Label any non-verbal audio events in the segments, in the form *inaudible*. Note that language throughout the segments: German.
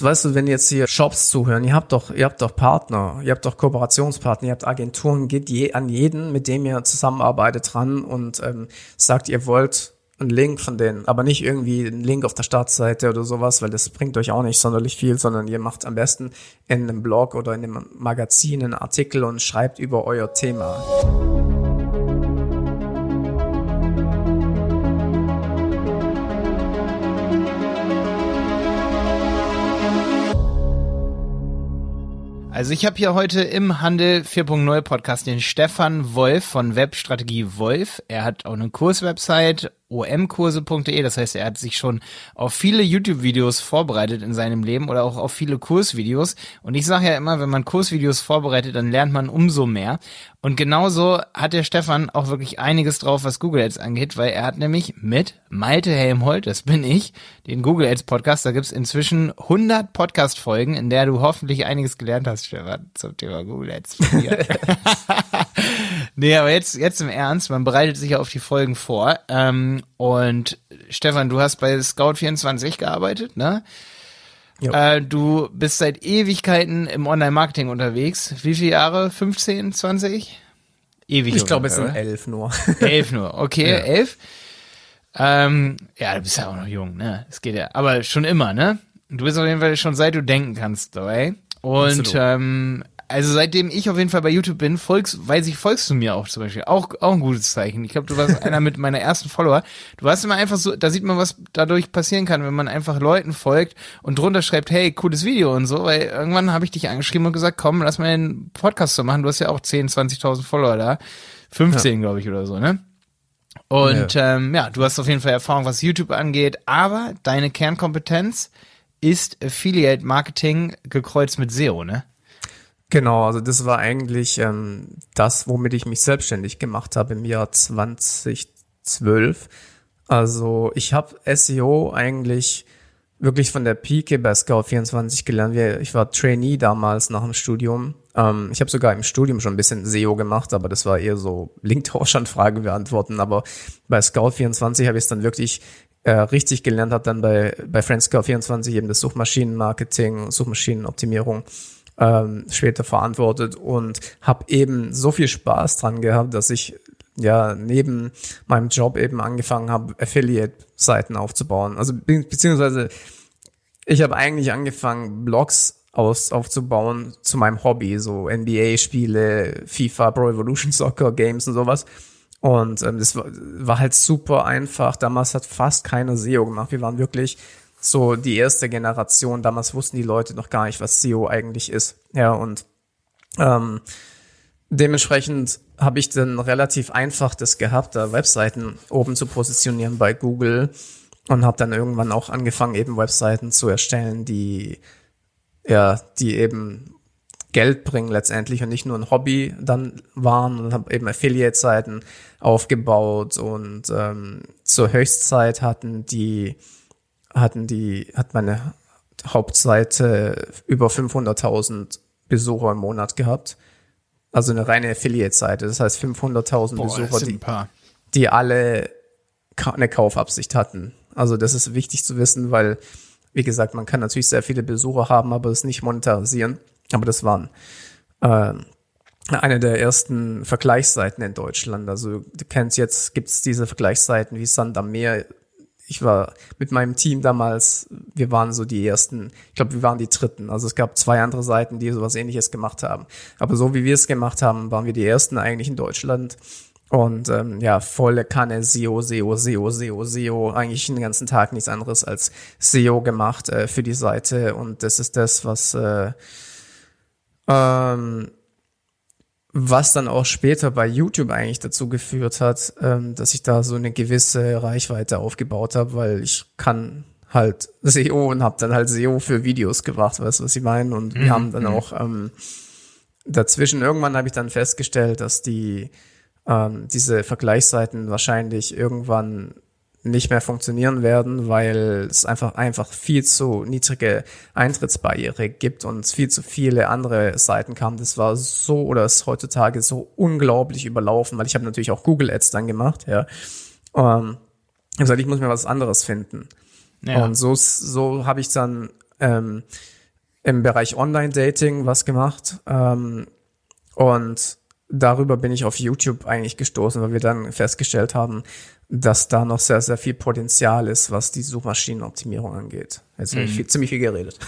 Weißt du, wenn jetzt hier Shops zuhören, ihr habt doch, ihr habt doch Partner, ihr habt doch Kooperationspartner, ihr habt Agenturen, geht je, an jeden, mit dem ihr zusammenarbeitet, ran und ähm, sagt, ihr wollt einen Link von denen, aber nicht irgendwie einen Link auf der Startseite oder sowas, weil das bringt euch auch nicht sonderlich viel, sondern ihr macht am besten in einem Blog oder in einem Magazin einen Artikel und schreibt über euer Thema. Also ich habe hier heute im Handel 4.0 Podcast den Stefan Wolf von Webstrategie Wolf. Er hat auch eine Kurswebsite omkurse.de. Das heißt, er hat sich schon auf viele YouTube-Videos vorbereitet in seinem Leben oder auch auf viele Kursvideos. Und ich sage ja immer, wenn man Kursvideos vorbereitet, dann lernt man umso mehr. Und genauso hat der Stefan auch wirklich einiges drauf, was Google Ads angeht, weil er hat nämlich mit Malte Helmholt, das bin ich, den Google Ads Podcast, da gibt's inzwischen 100 Podcast-Folgen, in der du hoffentlich einiges gelernt hast, Stefan, zum Thema Google Ads. *laughs* *laughs* nee, aber jetzt, jetzt im Ernst, man bereitet sich ja auf die Folgen vor. Ähm, und Stefan, du hast bei Scout24 gearbeitet, ne? Äh, du bist seit Ewigkeiten im Online-Marketing unterwegs. Wie viele Jahre? 15, 20? Ewig. Ich glaube, es sind elf nur. elf nur, okay, *laughs* ja. elf. Ähm, ja, du bist ja auch noch jung, ne? Es geht ja, aber schon immer, ne? Du bist auf jeden Fall schon seit du denken kannst dabei. Und ähm, also seitdem ich auf jeden Fall bei YouTube bin, folgst, weiß ich, folgst du mir auch zum Beispiel. Auch, auch ein gutes Zeichen. Ich glaube, du warst *laughs* einer mit meiner ersten Follower. Du warst immer einfach so, da sieht man, was dadurch passieren kann, wenn man einfach Leuten folgt und drunter schreibt, hey, cooles Video und so, weil irgendwann habe ich dich angeschrieben und gesagt, komm, lass mal einen Podcast zu machen. Du hast ja auch 10, 20.000 Follower da. 15, ja. glaube ich, oder so, ne? Und ja. Ähm, ja, du hast auf jeden Fall Erfahrung, was YouTube angeht, aber deine Kernkompetenz ist Affiliate Marketing gekreuzt mit SEO, ne? Genau, also das war eigentlich ähm, das, womit ich mich selbstständig gemacht habe im Jahr 2012. Also ich habe SEO eigentlich wirklich von der Pike bei Scout24 gelernt. Ich war Trainee damals nach dem Studium. Ähm, ich habe sogar im Studium schon ein bisschen SEO gemacht, aber das war eher so Linktauschanfragen beantworten. Aber bei Scout24 habe ich es dann wirklich äh, richtig gelernt, habe dann bei, bei Friendscout24 eben das Suchmaschinenmarketing, Suchmaschinenoptimierung ähm, später verantwortet und habe eben so viel Spaß dran gehabt, dass ich ja neben meinem Job eben angefangen habe, Affiliate-Seiten aufzubauen. Also be beziehungsweise ich habe eigentlich angefangen, Blogs aus, aufzubauen zu meinem Hobby, so NBA-Spiele, FIFA, Pro Evolution Soccer, Games und sowas. Und ähm, das war, war halt super einfach. Damals hat fast keiner SEO gemacht. Wir waren wirklich so die erste Generation. Damals wussten die Leute noch gar nicht, was SEO eigentlich ist. Ja, und ähm, dementsprechend habe ich dann relativ einfach das gehabt, da Webseiten oben zu positionieren bei Google und habe dann irgendwann auch angefangen, eben Webseiten zu erstellen, die ja, die eben Geld bringen letztendlich und nicht nur ein Hobby dann waren und habe eben Affiliate-Seiten aufgebaut und ähm, zur Höchstzeit hatten die hatten die, hat meine Hauptseite über 500.000 Besucher im Monat gehabt. Also eine reine Affiliate-Seite. Das heißt 500.000 Besucher, die, die alle eine Kaufabsicht hatten. Also das ist wichtig zu wissen, weil, wie gesagt, man kann natürlich sehr viele Besucher haben, aber es nicht monetarisieren. Aber das waren äh, eine der ersten Vergleichsseiten in Deutschland. Also du kennst jetzt, gibt es diese Vergleichsseiten wie Sand am Meer, ich war mit meinem Team damals, wir waren so die ersten, ich glaube, wir waren die dritten. Also es gab zwei andere Seiten, die sowas ähnliches gemacht haben. Aber so wie wir es gemacht haben, waren wir die ersten eigentlich in Deutschland. Und ähm, ja, volle Kanne SEO, SEO, SEO, SEO, SEO. Eigentlich den ganzen Tag nichts anderes als SEO gemacht äh, für die Seite. Und das ist das, was äh, ähm, was dann auch später bei YouTube eigentlich dazu geführt hat, ähm, dass ich da so eine gewisse Reichweite aufgebaut habe, weil ich kann halt SEO und habe dann halt SEO für Videos gemacht, weißt du, was ich meine? Und wir mhm. haben dann mhm. auch ähm, dazwischen, irgendwann habe ich dann festgestellt, dass die ähm, diese Vergleichsseiten wahrscheinlich irgendwann nicht mehr funktionieren werden, weil es einfach einfach viel zu niedrige Eintrittsbarriere gibt und viel zu viele andere Seiten kamen. Das war so oder ist heutzutage so unglaublich überlaufen, weil ich habe natürlich auch Google Ads dann gemacht, ja. Ähm, ich gesagt, ich muss mir was anderes finden. Ja. Und so so habe ich dann ähm, im Bereich Online-Dating was gemacht. Ähm, und darüber bin ich auf YouTube eigentlich gestoßen, weil wir dann festgestellt haben, dass da noch sehr, sehr viel Potenzial ist, was die Suchmaschinenoptimierung angeht. Jetzt habe ich viel, ziemlich viel geredet.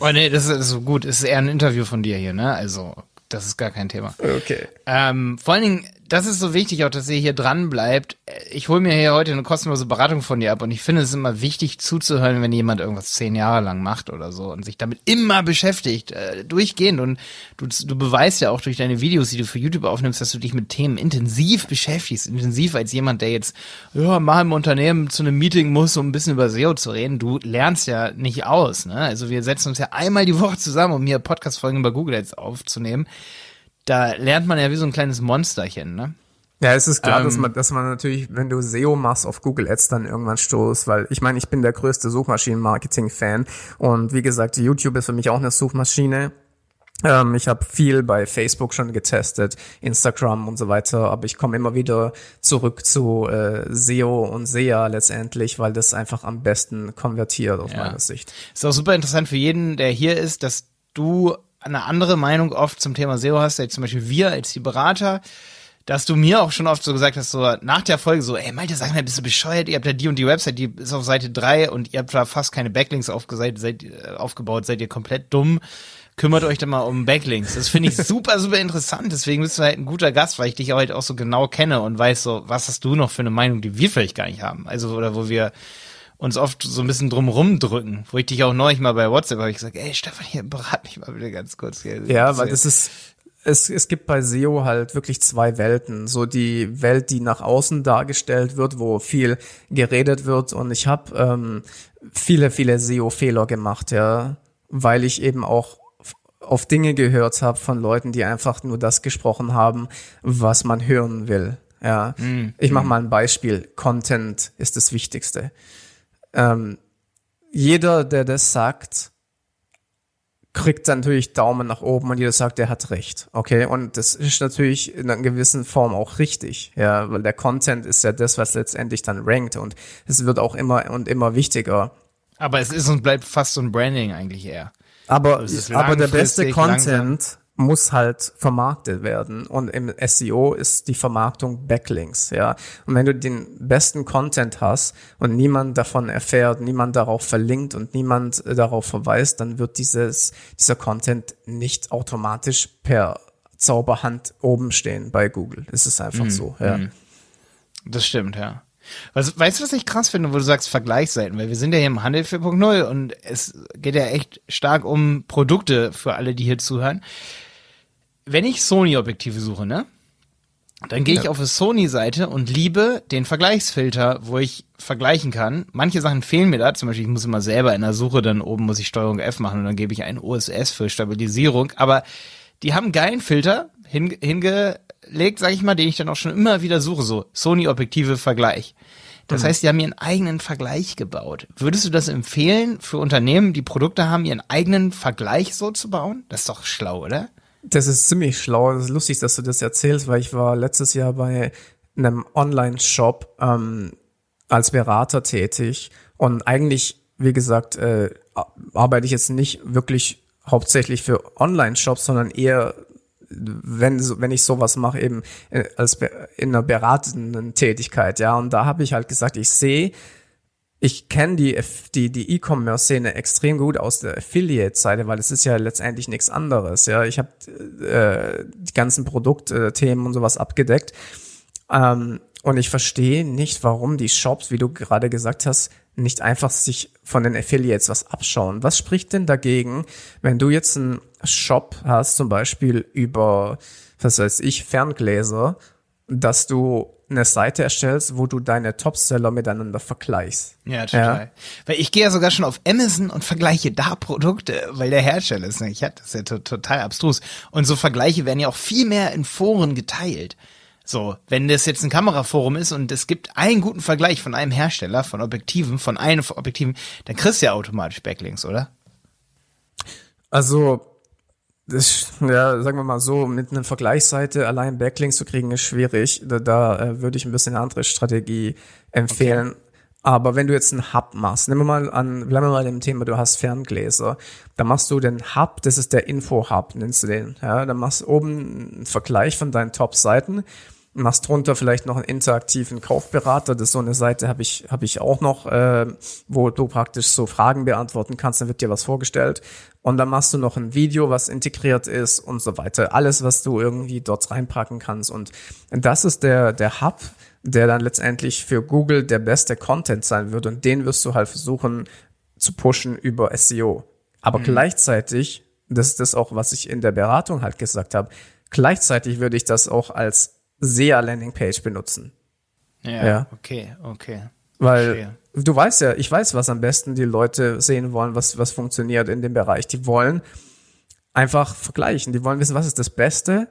oh nee, das ist so gut. Es ist eher ein Interview von dir hier, ne? Also das ist gar kein Thema. Okay. Ähm, vor allen Dingen, das ist so wichtig, auch dass ihr hier dran bleibt. Ich hole mir hier heute eine kostenlose Beratung von dir ab und ich finde es immer wichtig zuzuhören, wenn jemand irgendwas zehn Jahre lang macht oder so und sich damit immer beschäftigt, äh, durchgehend. Und du, du beweist ja auch durch deine Videos, die du für YouTube aufnimmst, dass du dich mit Themen intensiv beschäftigst. Intensiv als jemand, der jetzt ja, mal im Unternehmen zu einem Meeting muss, um ein bisschen über SEO zu reden. Du lernst ja nicht aus. Ne? Also wir setzen uns ja einmal die Woche zusammen, um hier Podcast-Folgen über Google jetzt aufzunehmen da lernt man ja wie so ein kleines Monsterchen, ne? Ja, es ist klar, ähm, dass man, dass man natürlich, wenn du SEO machst auf Google Ads, dann irgendwann stoßt, weil ich meine, ich bin der größte Suchmaschinen-Marketing-Fan und wie gesagt, YouTube ist für mich auch eine Suchmaschine. Ähm, ich habe viel bei Facebook schon getestet, Instagram und so weiter, aber ich komme immer wieder zurück zu äh, SEO und SEA letztendlich, weil das einfach am besten konvertiert aus ja. meiner Sicht. Ist auch super interessant für jeden, der hier ist, dass du eine andere Meinung oft zum Thema SEO hast, jetzt zum Beispiel wir als die Berater, dass du mir auch schon oft so gesagt hast, so nach der Folge so, ey Malte, sag mal, bist du bescheuert? Ihr habt ja die und die Website, die ist auf Seite drei und ihr habt da fast keine Backlinks aufgebaut, seid, äh, aufgebaut, seid ihr komplett dumm. Kümmert euch da mal um Backlinks. Das finde ich *laughs* super, super interessant. Deswegen bist du halt ein guter Gast, weil ich dich halt auch so genau kenne und weiß so, was hast du noch für eine Meinung, die wir vielleicht gar nicht haben. Also, oder wo wir uns oft so ein bisschen drumrum drücken, wo ich dich auch neulich mal bei WhatsApp habe ich gesagt, ey Stefan, hier berat mich mal bitte ganz kurz hier. Ja, weil das ist es, es gibt bei SEO halt wirklich zwei Welten. So die Welt, die nach außen dargestellt wird, wo viel geredet wird. Und ich habe ähm, viele, viele SEO-Fehler gemacht, ja, weil ich eben auch auf Dinge gehört habe von Leuten, die einfach nur das gesprochen haben, was man hören will. Ja, mm, ich mache mm. mal ein Beispiel. Content ist das Wichtigste ähm, jeder, der das sagt, kriegt dann natürlich Daumen nach oben und jeder sagt, er hat recht. Okay, und das ist natürlich in einer gewissen Form auch richtig, ja, weil der Content ist ja das, was letztendlich dann rankt und es wird auch immer und immer wichtiger. Aber es ist und bleibt fast so ein Branding eigentlich eher. Aber, also aber der beste Content langsam muss halt vermarktet werden. Und im SEO ist die Vermarktung Backlinks, ja. Und wenn du den besten Content hast und niemand davon erfährt, niemand darauf verlinkt und niemand äh, darauf verweist, dann wird dieses, dieser Content nicht automatisch per Zauberhand oben stehen bei Google. Es ist einfach mm, so, ja. Mm. Das stimmt, ja. Was, weißt du, was ich krass finde, wo du sagst Vergleichsseiten? Weil wir sind ja hier im Handel 4.0 und es geht ja echt stark um Produkte für alle, die hier zuhören wenn ich Sony-Objektive suche, ne? Dann gehe ich ja. auf eine Sony-Seite und liebe den Vergleichsfilter, wo ich vergleichen kann. Manche Sachen fehlen mir da, zum Beispiel ich muss immer selber in der Suche, dann oben muss ich Steuerung F machen und dann gebe ich einen OSS für Stabilisierung. Aber die haben einen geilen Filter hin, hingelegt, sag ich mal, den ich dann auch schon immer wieder suche, so Sony-Objektive Vergleich. Das mhm. heißt, die haben ihren eigenen Vergleich gebaut. Würdest du das empfehlen für Unternehmen, die Produkte haben, ihren eigenen Vergleich so zu bauen? Das ist doch schlau, oder? Das ist ziemlich schlau. Das ist lustig, dass du das erzählst, weil ich war letztes Jahr bei einem Online-Shop ähm, als Berater tätig und eigentlich, wie gesagt, äh, arbeite ich jetzt nicht wirklich hauptsächlich für Online-Shops, sondern eher wenn wenn ich sowas mache eben äh, als in einer beratenden Tätigkeit, ja und da habe ich halt gesagt, ich sehe ich kenne die die die E-Commerce-Szene extrem gut aus der Affiliate-Seite, weil es ist ja letztendlich nichts anderes. Ja, ich habe äh, die ganzen Produktthemen und sowas abgedeckt ähm, und ich verstehe nicht, warum die Shops, wie du gerade gesagt hast, nicht einfach sich von den Affiliates was abschauen. Was spricht denn dagegen, wenn du jetzt einen Shop hast, zum Beispiel über, was weiß ich, Ferngläser, dass du eine Seite erstellst, wo du deine Topseller miteinander vergleichst. Ja, total. Ja? Weil ich gehe ja sogar schon auf Amazon und vergleiche da Produkte, weil der Hersteller ist nicht. Das ist ja total abstrus. Und so Vergleiche werden ja auch viel mehr in Foren geteilt. So, wenn das jetzt ein Kameraforum ist und es gibt einen guten Vergleich von einem Hersteller, von Objektiven, von einem Objektiven, dann kriegst du ja automatisch Backlinks, oder? Also, das, ja, sagen wir mal so, mit einer Vergleichsseite allein Backlinks zu kriegen, ist schwierig. Da, da äh, würde ich ein bisschen eine andere Strategie empfehlen. Okay. Aber wenn du jetzt einen Hub machst, nehmen wir mal an, bleiben wir mal dem Thema, du hast Ferngläser, dann machst du den Hub, das ist der Info-Hub, nennst du den. Ja, dann machst du oben einen Vergleich von deinen Top-Seiten, machst drunter vielleicht noch einen interaktiven Kaufberater. Das ist so eine Seite habe ich habe ich auch noch, äh, wo du praktisch so Fragen beantworten kannst. Dann wird dir was vorgestellt und dann machst du noch ein Video, was integriert ist und so weiter. Alles, was du irgendwie dort reinpacken kannst und das ist der der Hub der dann letztendlich für Google der beste Content sein wird und den wirst du halt versuchen zu pushen über SEO. Aber mhm. gleichzeitig, das ist das auch, was ich in der Beratung halt gesagt habe, gleichzeitig würde ich das auch als SEA-Landing-Page benutzen. Ja, ja, okay, okay. Weil Verstehe. du weißt ja, ich weiß, was am besten die Leute sehen wollen, was, was funktioniert in dem Bereich. Die wollen einfach vergleichen. Die wollen wissen, was ist das Beste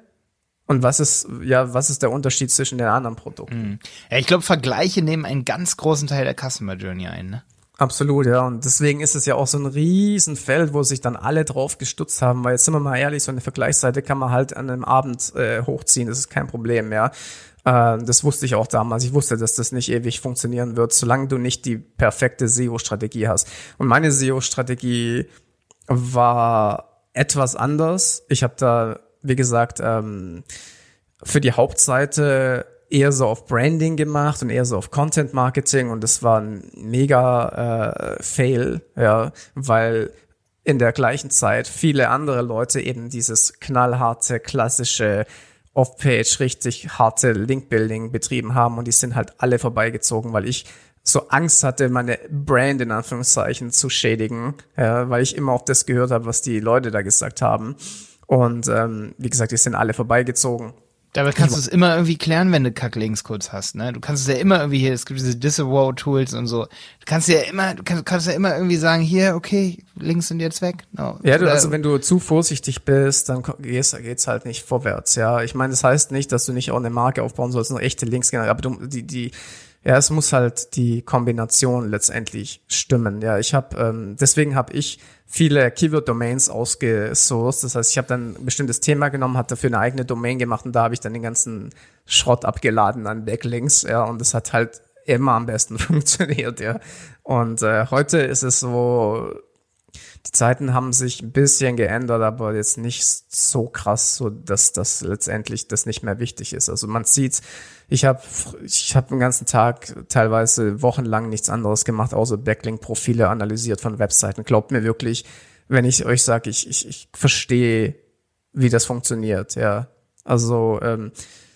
und was ist, ja, was ist der Unterschied zwischen den anderen Produkten? Hm. Ja, ich glaube, Vergleiche nehmen einen ganz großen Teil der Customer Journey ein, ne? Absolut, ja. Und deswegen ist es ja auch so ein Riesenfeld, wo sich dann alle drauf gestutzt haben, weil jetzt sind wir mal ehrlich, so eine Vergleichsseite kann man halt an einem Abend äh, hochziehen, das ist kein Problem, ja. Äh, das wusste ich auch damals. Ich wusste, dass das nicht ewig funktionieren wird, solange du nicht die perfekte SEO-Strategie hast. Und meine SEO-Strategie war etwas anders. Ich habe da wie gesagt, ähm, für die Hauptseite eher so auf Branding gemacht und eher so auf Content Marketing und das war ein mega äh, Fail, ja, weil in der gleichen Zeit viele andere Leute eben dieses knallharte, klassische Off-Page, richtig harte Link-Building betrieben haben und die sind halt alle vorbeigezogen, weil ich so Angst hatte, meine Brand in Anführungszeichen zu schädigen, ja, weil ich immer auf das gehört habe, was die Leute da gesagt haben. Und ähm, wie gesagt, die sind alle vorbeigezogen. Dabei kannst du es immer irgendwie klären, wenn du Kacklinks kurz hast, ne? Du kannst es ja immer irgendwie hier, es gibt diese Disavow-Tools und so. Du kannst ja immer, du kannst, kannst ja immer irgendwie sagen, hier, okay, Links sind jetzt weg. No. Ja, du, also wenn du zu vorsichtig bist, dann geht's, geht's halt nicht vorwärts, ja. Ich meine, das heißt nicht, dass du nicht auch eine Marke aufbauen sollst, nur echte Links generell, aber du, die, die, ja, es muss halt die Kombination letztendlich stimmen. Ja, ich habe ähm, deswegen habe ich viele Keyword-Domains ausgesourced. Das heißt, ich habe dann ein bestimmtes Thema genommen, habe dafür eine eigene Domain gemacht und da habe ich dann den ganzen Schrott abgeladen an Backlinks. Ja, und das hat halt immer am besten *laughs* funktioniert. Ja, und äh, heute ist es so die Zeiten haben sich ein bisschen geändert, aber jetzt nicht so krass, so dass das letztendlich das nicht mehr wichtig ist. Also man sieht, ich habe ich hab den ganzen Tag teilweise wochenlang nichts anderes gemacht, außer Backlink-Profile analysiert von Webseiten. Glaubt mir wirklich, wenn ich euch sage, ich, ich, ich verstehe, wie das funktioniert. Ja, also ähm,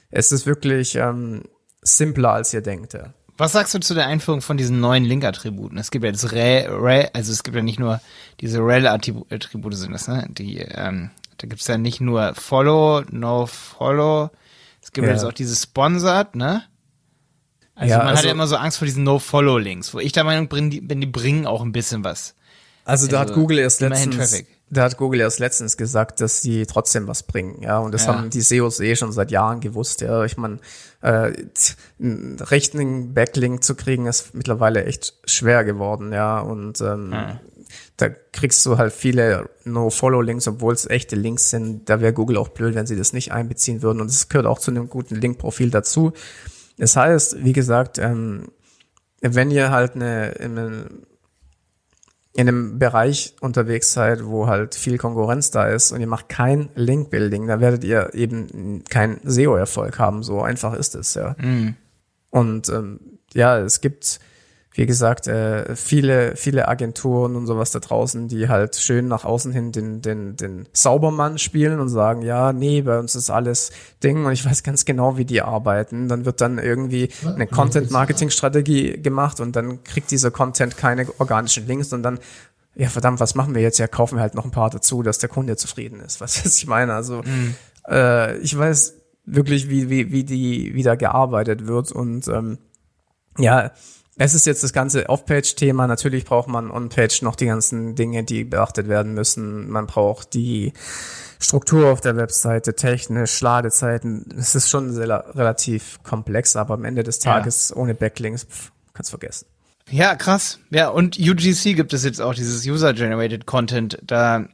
es ist wirklich ähm, simpler, als ihr denkt. Ja. Was sagst du zu der Einführung von diesen neuen Link-Attributen? Es gibt ja das Rel, Rel, also es gibt ja nicht nur diese Rel-Attribute sind das, ne? Die, ähm, da gibt's ja nicht nur Follow, No Follow. Es gibt ja jetzt auch dieses Sponsored, ne? Also ja, man also, hat ja immer so Angst vor diesen No-Follow-Links, wo ich der Meinung bin, die, die bringen auch ein bisschen was. Also, also da hat also Google erst letztens, Traffic da hat Google erst letztens gesagt, dass sie trotzdem was bringen, ja. Und das ja. haben die SEOs eh schon seit Jahren gewusst, ja. Ich meine, äh, einen rechten Backlink zu kriegen, ist mittlerweile echt schwer geworden, ja. Und ähm, ja. da kriegst du halt viele No-Follow-Links, obwohl es echte Links sind. Da wäre Google auch blöd, wenn sie das nicht einbeziehen würden. Und es gehört auch zu einem guten Link-Profil dazu. Das heißt, wie gesagt, ähm, wenn ihr halt eine, eine in einem Bereich unterwegs seid, wo halt viel Konkurrenz da ist und ihr macht kein Link-Building, dann werdet ihr eben keinen SEO-Erfolg haben. So einfach ist es, ja. Mhm. Und ähm, ja, es gibt wie gesagt, äh, viele, viele Agenturen und sowas da draußen, die halt schön nach außen hin den, den, den Saubermann spielen und sagen, ja, nee, bei uns ist alles Ding und ich weiß ganz genau, wie die arbeiten. Dann wird dann irgendwie eine Content-Marketing-Strategie gemacht und dann kriegt dieser Content keine organischen Links und dann ja, verdammt, was machen wir jetzt? Ja, kaufen wir halt noch ein paar dazu, dass der Kunde zufrieden ist. *laughs* Was, was ich meine? Also, mhm. äh, ich weiß wirklich, wie, wie, wie die, wie da gearbeitet wird und ähm, ja, es ist jetzt das ganze Off-Page-Thema. Natürlich braucht man On-Page noch die ganzen Dinge, die beachtet werden müssen. Man braucht die Struktur auf der Webseite, technisch, Ladezeiten. Es ist schon sehr, relativ komplex, aber am Ende des Tages ja. ohne Backlinks pff, kannst vergessen. Ja, krass. Ja, und UGC gibt es jetzt auch, dieses User-Generated Content. Da,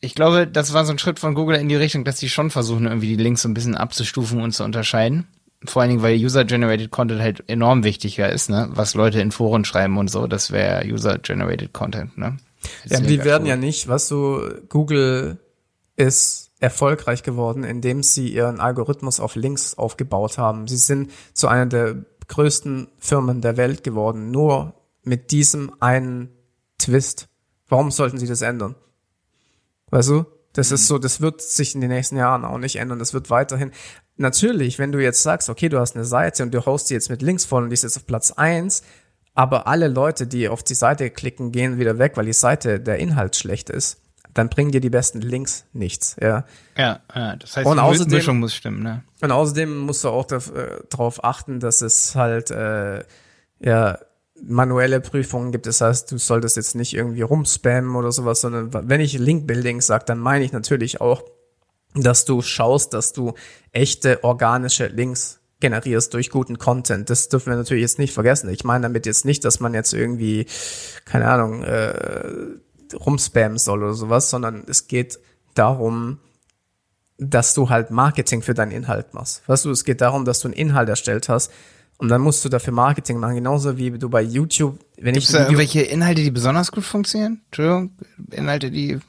ich glaube, das war so ein Schritt von Google in die Richtung, dass sie schon versuchen, irgendwie die Links so ein bisschen abzustufen und zu unterscheiden. Vor allen Dingen, weil User-Generated Content halt enorm wichtiger ist, ne? Was Leute in Foren schreiben und so, das wäre User-Generated Content, ne? Ja, die werden cool. ja nicht, was du, Google ist erfolgreich geworden, indem sie ihren Algorithmus auf Links aufgebaut haben. Sie sind zu einer der größten Firmen der Welt geworden, nur mit diesem einen Twist. Warum sollten sie das ändern? Weißt du? Das mhm. ist so, das wird sich in den nächsten Jahren auch nicht ändern. Das wird weiterhin. Natürlich, wenn du jetzt sagst, okay, du hast eine Seite und du haust die jetzt mit Links voll und die ist jetzt auf Platz eins, aber alle Leute, die auf die Seite klicken, gehen wieder weg, weil die Seite, der Inhalt schlecht ist, dann bringen dir die besten Links nichts, ja. Ja, ja das heißt, und die außerdem, Mischung muss stimmen, ne? Und außerdem musst du auch darauf äh, achten, dass es halt, äh, ja, manuelle Prüfungen gibt. Das heißt, du solltest jetzt nicht irgendwie rumspammen oder sowas, sondern wenn ich Link-Building sage, dann meine ich natürlich auch, dass du schaust, dass du echte organische Links generierst durch guten Content. Das dürfen wir natürlich jetzt nicht vergessen. Ich meine damit jetzt nicht, dass man jetzt irgendwie, keine Ahnung, äh, rumspammen soll oder sowas, sondern es geht darum, dass du halt Marketing für deinen Inhalt machst. Weißt du, es geht darum, dass du einen Inhalt erstellt hast, und dann musst du dafür Marketing machen, genauso wie du bei YouTube, wenn Gibt's ich. da irgendwelche Inhalte, die besonders gut funktionieren? Entschuldigung, Inhalte, die.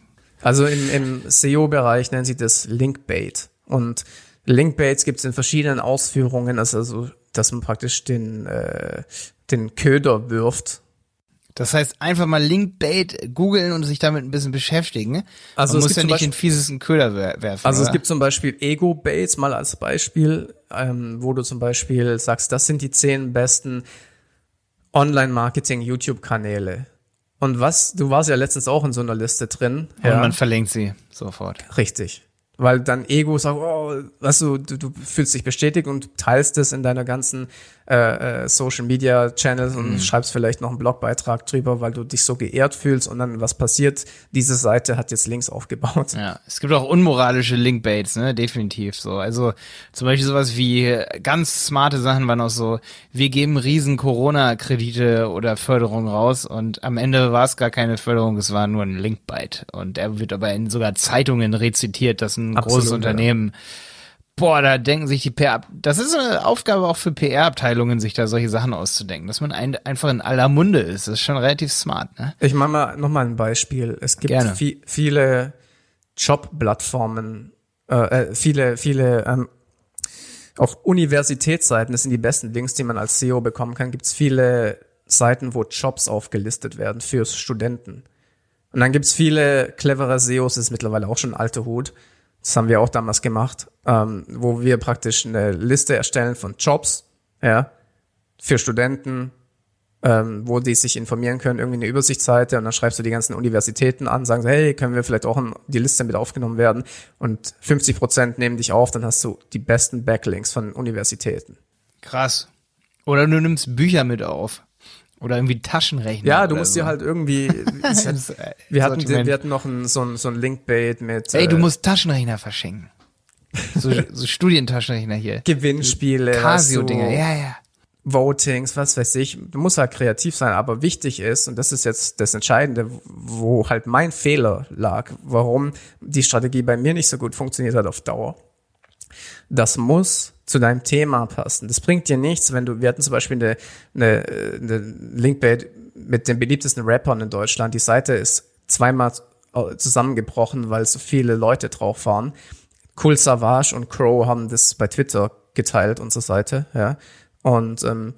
Also im, im SEO-Bereich nennen sie das Linkbait. Und Linkbaits gibt es in verschiedenen Ausführungen, also, also dass man praktisch den, äh, den Köder wirft das heißt, einfach mal Linkbait googeln und sich damit ein bisschen beschäftigen. Also Man muss ja nicht Beispiel, den fiesesten Köder werfen. Also oder? es gibt zum Beispiel Ego-Baits mal als Beispiel, ähm, wo du zum Beispiel sagst, das sind die zehn besten Online-Marketing-YouTube-Kanäle. Und was, du warst ja letztens auch in so einer Liste drin. Und ja. man verlinkt sie sofort. Richtig weil dann Ego sagt, oh, weißt du, du, du fühlst dich bestätigt und teilst es in deiner ganzen äh, äh, Social Media Channels und mhm. schreibst vielleicht noch einen Blogbeitrag drüber, weil du dich so geehrt fühlst und dann was passiert? Diese Seite hat jetzt Links aufgebaut. Ja, es gibt auch unmoralische Linkbaits, ne, definitiv so. Also zum Beispiel sowas wie ganz smarte Sachen waren auch so, wir geben riesen Corona-Kredite oder Förderung raus und am Ende war es gar keine Förderung, es war nur ein Linkbait und er wird aber in sogar Zeitungen rezitiert, dass ein Absolut, großes Unternehmen ja Boah, da denken sich die PR, das ist eine Aufgabe auch für PR-Abteilungen, sich da solche Sachen auszudenken, dass man ein, einfach in aller Munde ist. Das ist schon relativ smart, ne? Ich mache mal noch mal ein Beispiel. Es gibt vi viele Job-Plattformen, äh, äh, viele, viele, ähm, auf Universitätsseiten, das sind die besten Links, die man als SEO bekommen kann, gibt es viele Seiten, wo Jobs aufgelistet werden für Studenten. Und dann gibt es viele clevere SEOs, das ist mittlerweile auch schon alte Hut, das haben wir auch damals gemacht, ähm, wo wir praktisch eine Liste erstellen von Jobs, ja, für Studenten, ähm, wo die sich informieren können, irgendwie eine Übersichtsseite und dann schreibst du die ganzen Universitäten an, sagen so, hey, können wir vielleicht auch in die Liste mit aufgenommen werden und 50 Prozent nehmen dich auf, dann hast du die besten Backlinks von Universitäten. Krass. Oder du nimmst Bücher mit auf. Oder irgendwie Taschenrechner. Ja, du musst so. dir halt irgendwie. *laughs* Äh, wir, hatten, wir hatten noch ein, so ein, so ein Linkbait mit. Ey, du äh, musst Taschenrechner verschenken. So, so *laughs* Studientaschenrechner hier. Gewinnspiele. Casio-Dinger, ja, ja. Votings, was weiß ich. Du musst halt kreativ sein, aber wichtig ist, und das ist jetzt das Entscheidende, wo halt mein Fehler lag, warum die Strategie bei mir nicht so gut funktioniert hat auf Dauer. Das muss zu deinem Thema passen. Das bringt dir nichts, wenn du, wir hatten zum Beispiel eine, eine, eine Linkbait mit den beliebtesten Rappern in Deutschland. Die Seite ist zweimal zusammengebrochen, weil so viele Leute drauf waren. Cool Savage und Crow haben das bei Twitter geteilt, unsere Seite, ja. Und ähm,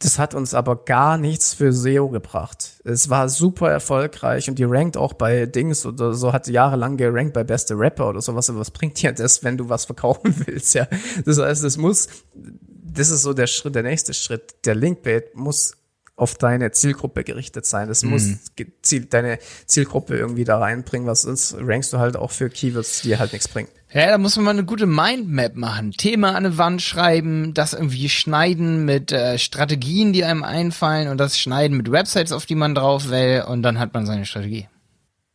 das hat uns aber gar nichts für SEO gebracht. Es war super erfolgreich und die rankt auch bei Dings oder so, hat jahrelang gerankt bei beste Rapper oder sowas. Aber was bringt dir das, wenn du was verkaufen *laughs* willst, ja? Das heißt, es muss, das ist so der Schritt, der nächste Schritt. Der Linkbait muss auf deine Zielgruppe gerichtet sein. Das mhm. muss Ziel, deine Zielgruppe irgendwie da reinbringen, was sonst rankst du halt auch für Keywords, die halt nichts bringen. Ja, da muss man mal eine gute Mindmap machen. Thema an eine Wand schreiben, das irgendwie schneiden mit äh, Strategien, die einem einfallen und das schneiden mit Websites, auf die man drauf will und dann hat man seine Strategie.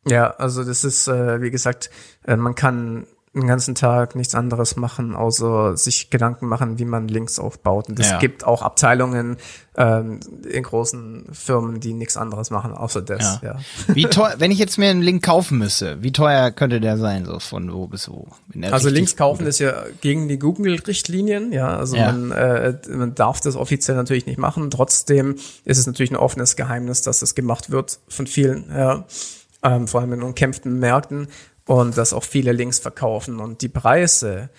Ja, also das ist, äh, wie gesagt, äh, man kann den ganzen Tag nichts anderes machen, außer sich Gedanken machen, wie man Links aufbaut. Und es ja. gibt auch Abteilungen ähm, in großen Firmen, die nichts anderes machen, außer das. Ja. ja. Wie teuer, wenn ich jetzt mir einen Link kaufen müsste, wie teuer könnte der sein, so von wo bis wo? Also Links kaufen gute. ist ja gegen die Google-Richtlinien, ja. Also ja. Man, äh, man darf das offiziell natürlich nicht machen. Trotzdem ist es natürlich ein offenes Geheimnis, dass das gemacht wird von vielen, ja. Ähm, vor allem in umkämpften Märkten und dass auch viele Links verkaufen und die Preise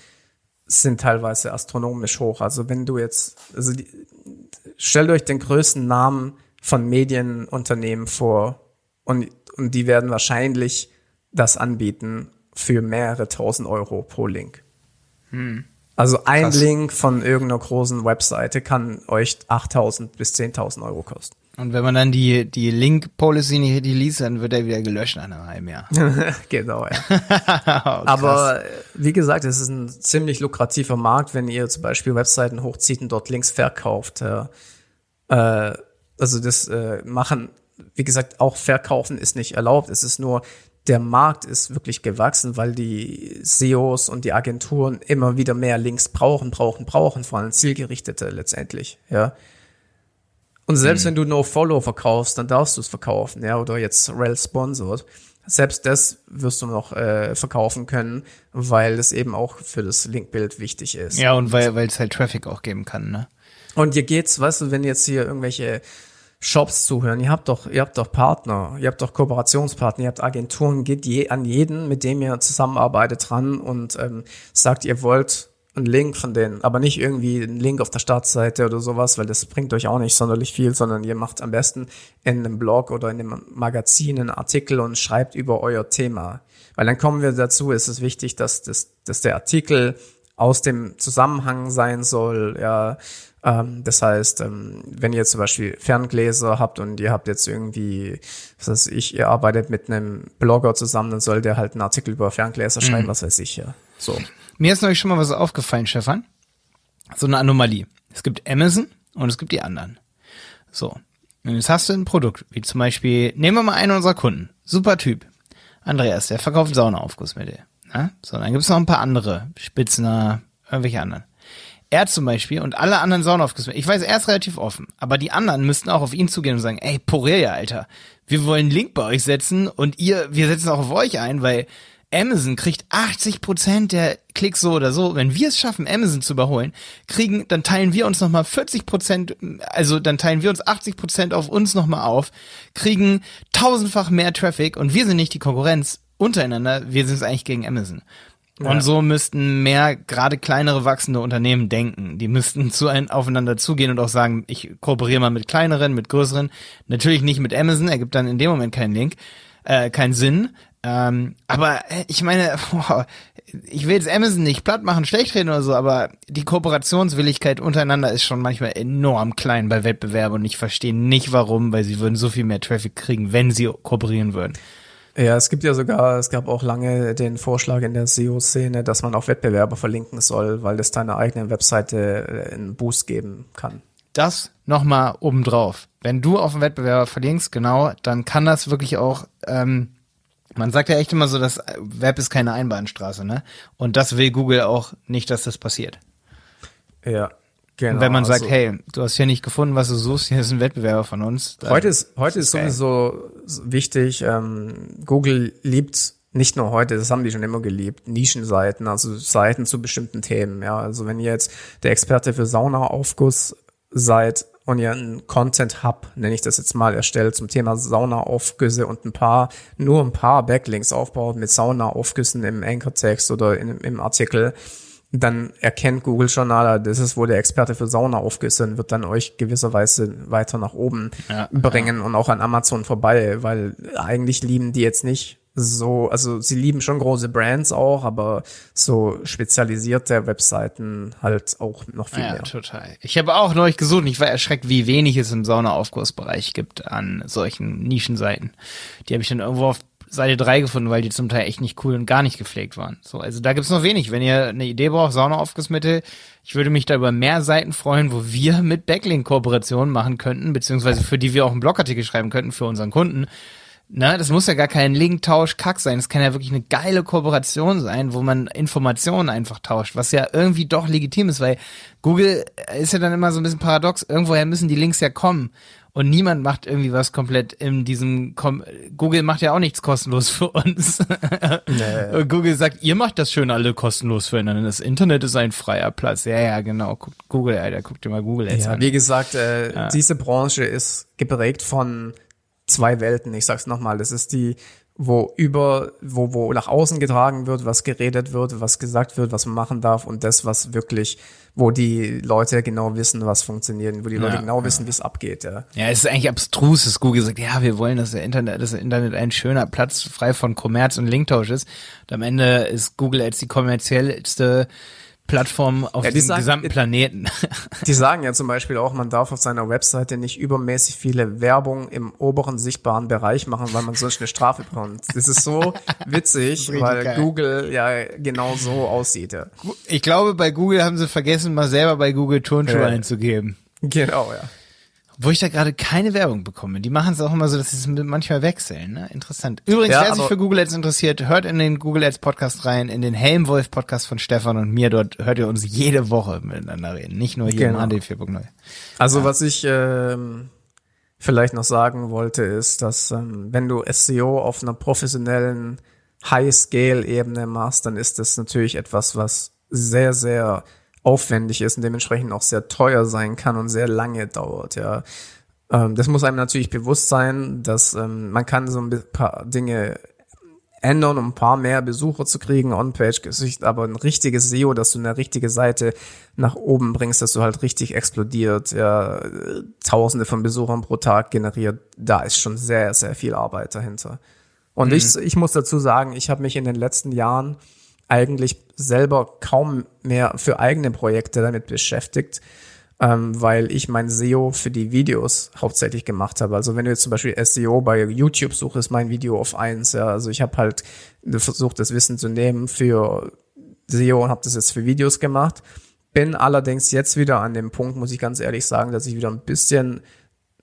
sind teilweise astronomisch hoch. Also wenn du jetzt, also die, stellt euch den größten Namen von Medienunternehmen vor und, und die werden wahrscheinlich das anbieten für mehrere tausend Euro pro Link. Hm. Also ein Krass. Link von irgendeiner großen Webseite kann euch 8000 bis 10.000 Euro kosten. Und wenn man dann die, die Link-Policy nicht liest, dann wird er wieder gelöscht nach einem halben Jahr. *laughs* genau, ja. *laughs* oh, Aber wie gesagt, es ist ein ziemlich lukrativer Markt, wenn ihr zum Beispiel Webseiten hochzieht und dort Links verkauft. Äh, also das äh, machen, wie gesagt, auch verkaufen ist nicht erlaubt. Es ist nur, der Markt ist wirklich gewachsen, weil die SEOs und die Agenturen immer wieder mehr Links brauchen, brauchen, brauchen, vor allem zielgerichtete letztendlich, ja. Und selbst mhm. wenn du No-Follow verkaufst, dann darfst du es verkaufen, ja, oder jetzt Rel sponsored. Selbst das wirst du noch äh, verkaufen können, weil es eben auch für das Linkbild wichtig ist. Ja, und weil weil es halt Traffic auch geben kann, ne? Und hier geht's, weißt du, wenn jetzt hier irgendwelche Shops zuhören, ihr habt doch, ihr habt doch Partner, ihr habt doch Kooperationspartner, ihr habt Agenturen, geht je, an jeden, mit dem ihr zusammenarbeitet dran und ähm, sagt, ihr wollt einen Link von denen, aber nicht irgendwie einen Link auf der Startseite oder sowas, weil das bringt euch auch nicht sonderlich viel, sondern ihr macht am besten in einem Blog oder in einem Magazin einen Artikel und schreibt über euer Thema. Weil dann kommen wir dazu, ist es wichtig, dass, das, dass der Artikel aus dem Zusammenhang sein soll, ja, ähm, das heißt, ähm, wenn ihr zum Beispiel Ferngläser habt und ihr habt jetzt irgendwie, was weiß ich, ihr arbeitet mit einem Blogger zusammen, dann soll der halt einen Artikel über Ferngläser schreiben, mhm. was weiß ich, ja. So. Mir ist neulich schon mal was aufgefallen, Stefan. So eine Anomalie. Es gibt Amazon und es gibt die anderen. So. Und jetzt hast du ein Produkt, wie zum Beispiel, nehmen wir mal einen unserer Kunden. Super Typ. Andreas, der verkauft Saunaaufgussmittel. Ja? So, dann gibt's noch ein paar andere. Spitzner, irgendwelche anderen. Er zum Beispiel und alle anderen Saunaaufgussmittel. Ich weiß, er ist relativ offen, aber die anderen müssten auch auf ihn zugehen und sagen, ey, Porelia, Alter, wir wollen einen Link bei euch setzen und ihr, wir setzen auch auf euch ein, weil Amazon kriegt 80 Prozent der Klicks so oder so. Wenn wir es schaffen, Amazon zu überholen, kriegen, dann teilen wir uns nochmal 40 Prozent, also dann teilen wir uns 80 Prozent auf uns nochmal auf, kriegen tausendfach mehr Traffic und wir sind nicht die Konkurrenz untereinander, wir sind es eigentlich gegen Amazon. Ja. Und so müssten mehr, gerade kleinere wachsende Unternehmen denken. Die müssten zu ein, aufeinander zugehen und auch sagen, ich kooperiere mal mit kleineren, mit größeren. Natürlich nicht mit Amazon, ergibt dann in dem Moment keinen Link, äh, keinen Sinn. Ähm, aber äh, ich meine, *laughs* boah, ich will jetzt Amazon nicht platt machen, schlecht reden oder so, aber die Kooperationswilligkeit untereinander ist schon manchmal enorm klein bei Wettbewerben und ich verstehe nicht warum, weil sie würden so viel mehr Traffic kriegen, wenn sie kooperieren würden. Ja, es gibt ja sogar, es gab auch lange den Vorschlag in der SEO-Szene, dass man auf Wettbewerber verlinken soll, weil das deiner eigenen Webseite äh, einen Boost geben kann. Das nochmal obendrauf. Wenn du auf einen Wettbewerber verlinkst, genau, dann kann das wirklich auch ähm, man sagt ja echt immer so, das Web ist keine Einbahnstraße, ne? Und das will Google auch nicht, dass das passiert. Ja, genau. Und wenn man sagt, also, hey, du hast hier nicht gefunden, was du suchst, hier ist ein Wettbewerber von uns. Heute ist, heute ist, ist sowieso wichtig, ähm, Google liebt nicht nur heute, das haben die schon immer geliebt, Nischenseiten, also Seiten zu bestimmten Themen, ja. Also wenn ihr jetzt der Experte für Saunaaufguss seid, und ihr einen Content Hub, nenne ich das jetzt mal, erstellt zum Thema Saunaaufgüsse und ein paar, nur ein paar Backlinks aufbaut mit Saunaaufgüssen im Anchor-Text oder in, im Artikel, dann erkennt Google schon, ah, das ist wohl der Experte für Saunaaufgüsse und wird dann euch gewisserweise weiter nach oben ja, bringen ja. und auch an Amazon vorbei, weil eigentlich lieben die jetzt nicht so, also sie lieben schon große Brands auch, aber so spezialisierte Webseiten halt auch noch viel ja, mehr. total. Ich habe auch neulich gesucht und ich war erschreckt, wie wenig es im Saunaaufgussbereich gibt an solchen Nischenseiten. Die habe ich dann irgendwo auf Seite 3 gefunden, weil die zum Teil echt nicht cool und gar nicht gepflegt waren. So, also da gibt's noch wenig. Wenn ihr eine Idee braucht, Saunaaufgussmittel, ich würde mich da über mehr Seiten freuen, wo wir mit Backlink-Kooperationen machen könnten, beziehungsweise für die wir auch einen Blogartikel schreiben könnten für unseren Kunden Ne, das muss ja gar kein Link-Tausch-Kack sein. Das kann ja wirklich eine geile Kooperation sein, wo man Informationen einfach tauscht, was ja irgendwie doch legitim ist, weil Google ist ja dann immer so ein bisschen paradox. Irgendwoher müssen die Links ja kommen. Und niemand macht irgendwie was komplett in diesem, Kom Google macht ja auch nichts kostenlos für uns. Nee. *laughs* Google sagt, ihr macht das schön alle kostenlos füreinander. Das Internet ist ein freier Platz. Ja, ja, genau. Guckt Google, Alter, guckt dir mal Google jetzt ja, an. Wie gesagt, äh, ja. diese Branche ist geprägt von zwei Welten. Ich sag's nochmal, das ist die, wo über, wo, wo nach außen getragen wird, was geredet wird, was gesagt wird, was man machen darf und das, was wirklich, wo die Leute genau wissen, was funktioniert, wo die Leute genau ja. wissen, wie es abgeht, ja. Ja, es ist eigentlich abstrus, dass Google sagt, ja, wir wollen, dass der Internet, dass der Internet ein schöner Platz frei von Kommerz und Linktausch ist. Und am Ende ist Google als die kommerziellste Plattformen auf ja, sagen, gesamten Planeten. Die sagen ja zum Beispiel auch, man darf auf seiner Webseite nicht übermäßig viele Werbung im oberen sichtbaren Bereich machen, weil man sonst eine Strafe bekommt. Das ist so *laughs* witzig, ist weil geil. Google ja genau so aussieht. Ja. Ich glaube, bei Google haben sie vergessen, mal selber bei Google Turnschuhe ja. einzugeben. Genau, ja. Wo ich da gerade keine Werbung bekomme. Die machen es auch immer so, dass sie es manchmal wechseln. Ne? Interessant. Übrigens, ja, wer sich für Google Ads interessiert, hört in den Google Ads Podcast rein, in den Helmwolf Podcast von Stefan und mir. Dort hört ihr uns jede Woche miteinander reden. Nicht nur hier genau. im HD 4.0. Also ja. was ich ähm, vielleicht noch sagen wollte, ist, dass ähm, wenn du SEO auf einer professionellen High-Scale-Ebene machst, dann ist das natürlich etwas, was sehr, sehr aufwendig ist und dementsprechend auch sehr teuer sein kann und sehr lange dauert, ja. Ähm, das muss einem natürlich bewusst sein, dass ähm, man kann so ein paar Dinge ändern, um ein paar mehr Besucher zu kriegen, On-Page-Gesicht, aber ein richtiges SEO, dass du eine richtige Seite nach oben bringst, dass du halt richtig explodiert, ja, tausende von Besuchern pro Tag generiert, da ist schon sehr, sehr viel Arbeit dahinter. Und mhm. ich, ich muss dazu sagen, ich habe mich in den letzten Jahren eigentlich selber kaum mehr für eigene Projekte damit beschäftigt, ähm, weil ich mein SEO für die Videos hauptsächlich gemacht habe. Also wenn du jetzt zum Beispiel SEO bei YouTube suchst, ist mein Video auf eins. Ja. Also ich habe halt versucht, das Wissen zu nehmen für SEO und habe das jetzt für Videos gemacht. Bin allerdings jetzt wieder an dem Punkt, muss ich ganz ehrlich sagen, dass ich wieder ein bisschen